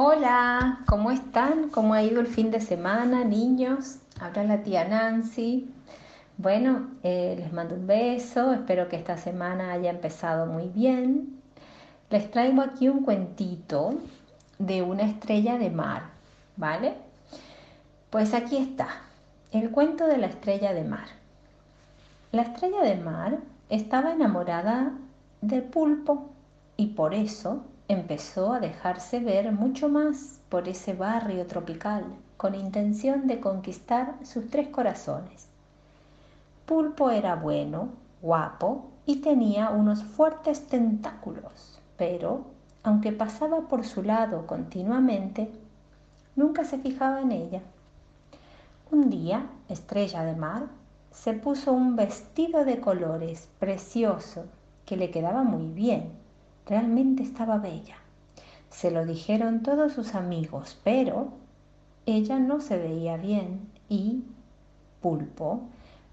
Hola, ¿cómo están? ¿Cómo ha ido el fin de semana, niños? Habla la tía Nancy. Bueno, eh, les mando un beso, espero que esta semana haya empezado muy bien. Les traigo aquí un cuentito de una estrella de mar, ¿vale? Pues aquí está, el cuento de la estrella de mar. La estrella de mar estaba enamorada del pulpo y por eso empezó a dejarse ver mucho más por ese barrio tropical con intención de conquistar sus tres corazones. Pulpo era bueno, guapo y tenía unos fuertes tentáculos, pero, aunque pasaba por su lado continuamente, nunca se fijaba en ella. Un día, Estrella de Mar se puso un vestido de colores precioso que le quedaba muy bien Realmente estaba bella. Se lo dijeron todos sus amigos, pero ella no se veía bien y Pulpo,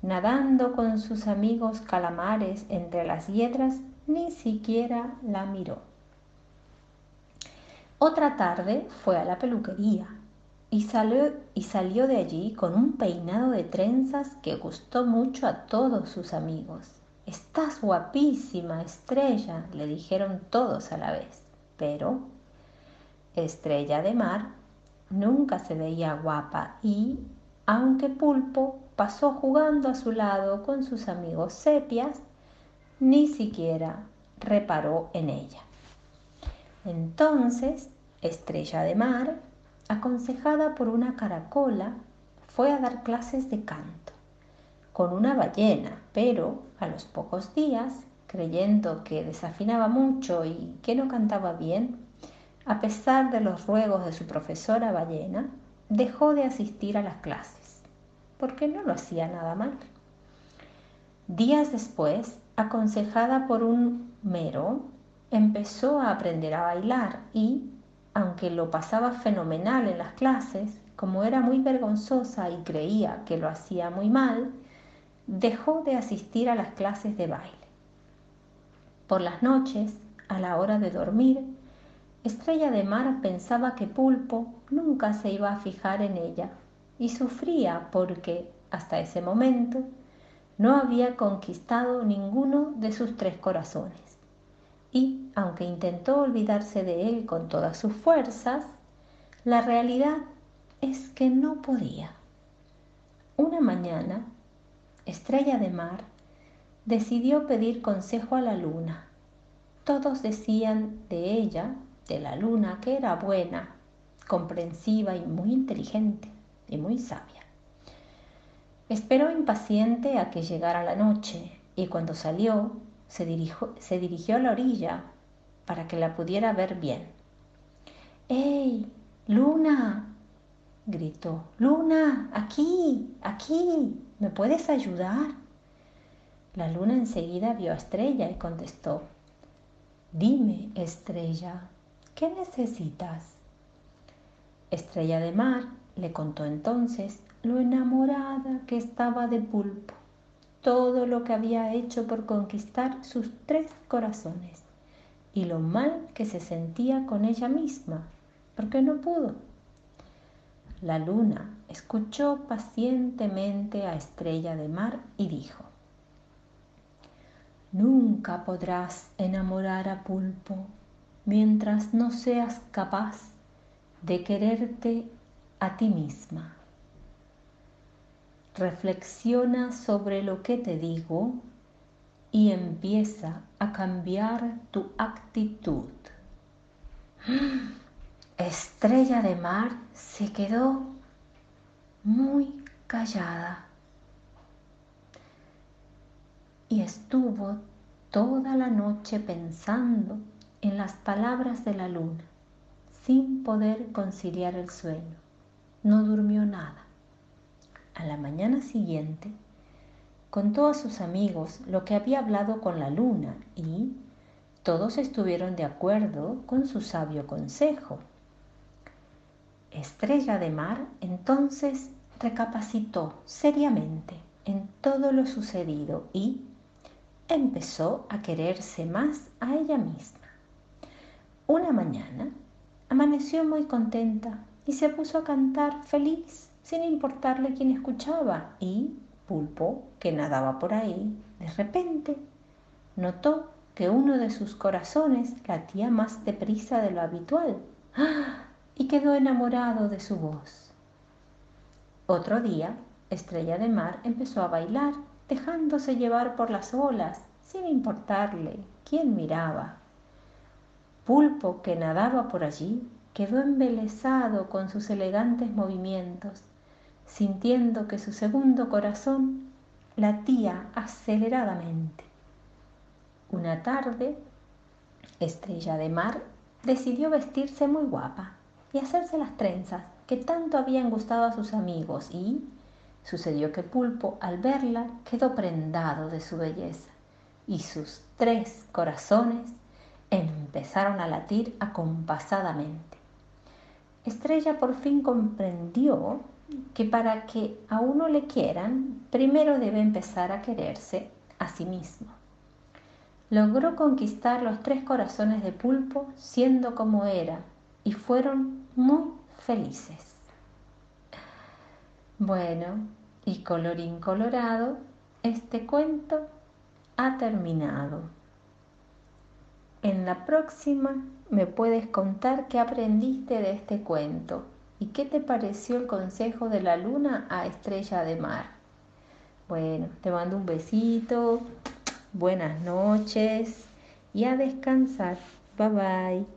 nadando con sus amigos calamares entre las hiedras, ni siquiera la miró. Otra tarde fue a la peluquería y salió, y salió de allí con un peinado de trenzas que gustó mucho a todos sus amigos. Estás guapísima, estrella, le dijeron todos a la vez. Pero Estrella de Mar nunca se veía guapa y, aunque Pulpo pasó jugando a su lado con sus amigos sepias, ni siquiera reparó en ella. Entonces, Estrella de Mar, aconsejada por una caracola, fue a dar clases de canto con una ballena, pero a los pocos días, creyendo que desafinaba mucho y que no cantaba bien, a pesar de los ruegos de su profesora ballena, dejó de asistir a las clases, porque no lo hacía nada mal. Días después, aconsejada por un mero, empezó a aprender a bailar y, aunque lo pasaba fenomenal en las clases, como era muy vergonzosa y creía que lo hacía muy mal, dejó de asistir a las clases de baile. Por las noches, a la hora de dormir, Estrella de Mar pensaba que Pulpo nunca se iba a fijar en ella y sufría porque, hasta ese momento, no había conquistado ninguno de sus tres corazones. Y, aunque intentó olvidarse de él con todas sus fuerzas, la realidad es que no podía. Una mañana, estrella de mar, decidió pedir consejo a la luna. Todos decían de ella, de la luna, que era buena, comprensiva y muy inteligente y muy sabia. Esperó impaciente a que llegara la noche y cuando salió se dirigió, se dirigió a la orilla para que la pudiera ver bien. ¡Ey, luna! gritó. Luna, aquí, aquí. ¿Me puedes ayudar? La luna enseguida vio a Estrella y contestó, Dime, Estrella, ¿qué necesitas? Estrella de Mar le contó entonces lo enamorada que estaba de Pulpo, todo lo que había hecho por conquistar sus tres corazones y lo mal que se sentía con ella misma, porque no pudo. La luna escuchó pacientemente a Estrella de Mar y dijo, Nunca podrás enamorar a Pulpo mientras no seas capaz de quererte a ti misma. Reflexiona sobre lo que te digo y empieza a cambiar tu actitud. Estrella de Mar se quedó muy callada y estuvo toda la noche pensando en las palabras de la luna, sin poder conciliar el sueño. No durmió nada. A la mañana siguiente, contó a sus amigos lo que había hablado con la luna y todos estuvieron de acuerdo con su sabio consejo. Estrella de Mar entonces recapacitó seriamente en todo lo sucedido y empezó a quererse más a ella misma. Una mañana, amaneció muy contenta y se puso a cantar feliz, sin importarle quién escuchaba. Y Pulpo, que nadaba por ahí, de repente notó que uno de sus corazones latía más deprisa de lo habitual ¡Ah! Quedó enamorado de su voz. Otro día, Estrella de Mar empezó a bailar, dejándose llevar por las olas, sin importarle quién miraba. Pulpo, que nadaba por allí, quedó embelesado con sus elegantes movimientos, sintiendo que su segundo corazón latía aceleradamente. Una tarde, Estrella de Mar decidió vestirse muy guapa y hacerse las trenzas que tanto habían gustado a sus amigos y sucedió que Pulpo al verla quedó prendado de su belleza y sus tres corazones empezaron a latir acompasadamente. Estrella por fin comprendió que para que a uno le quieran, primero debe empezar a quererse a sí mismo. Logró conquistar los tres corazones de pulpo siendo como era y fueron muy felices. Bueno, y colorín colorado, este cuento ha terminado. En la próxima me puedes contar qué aprendiste de este cuento y qué te pareció el consejo de la luna a Estrella de Mar. Bueno, te mando un besito, buenas noches y a descansar. Bye bye.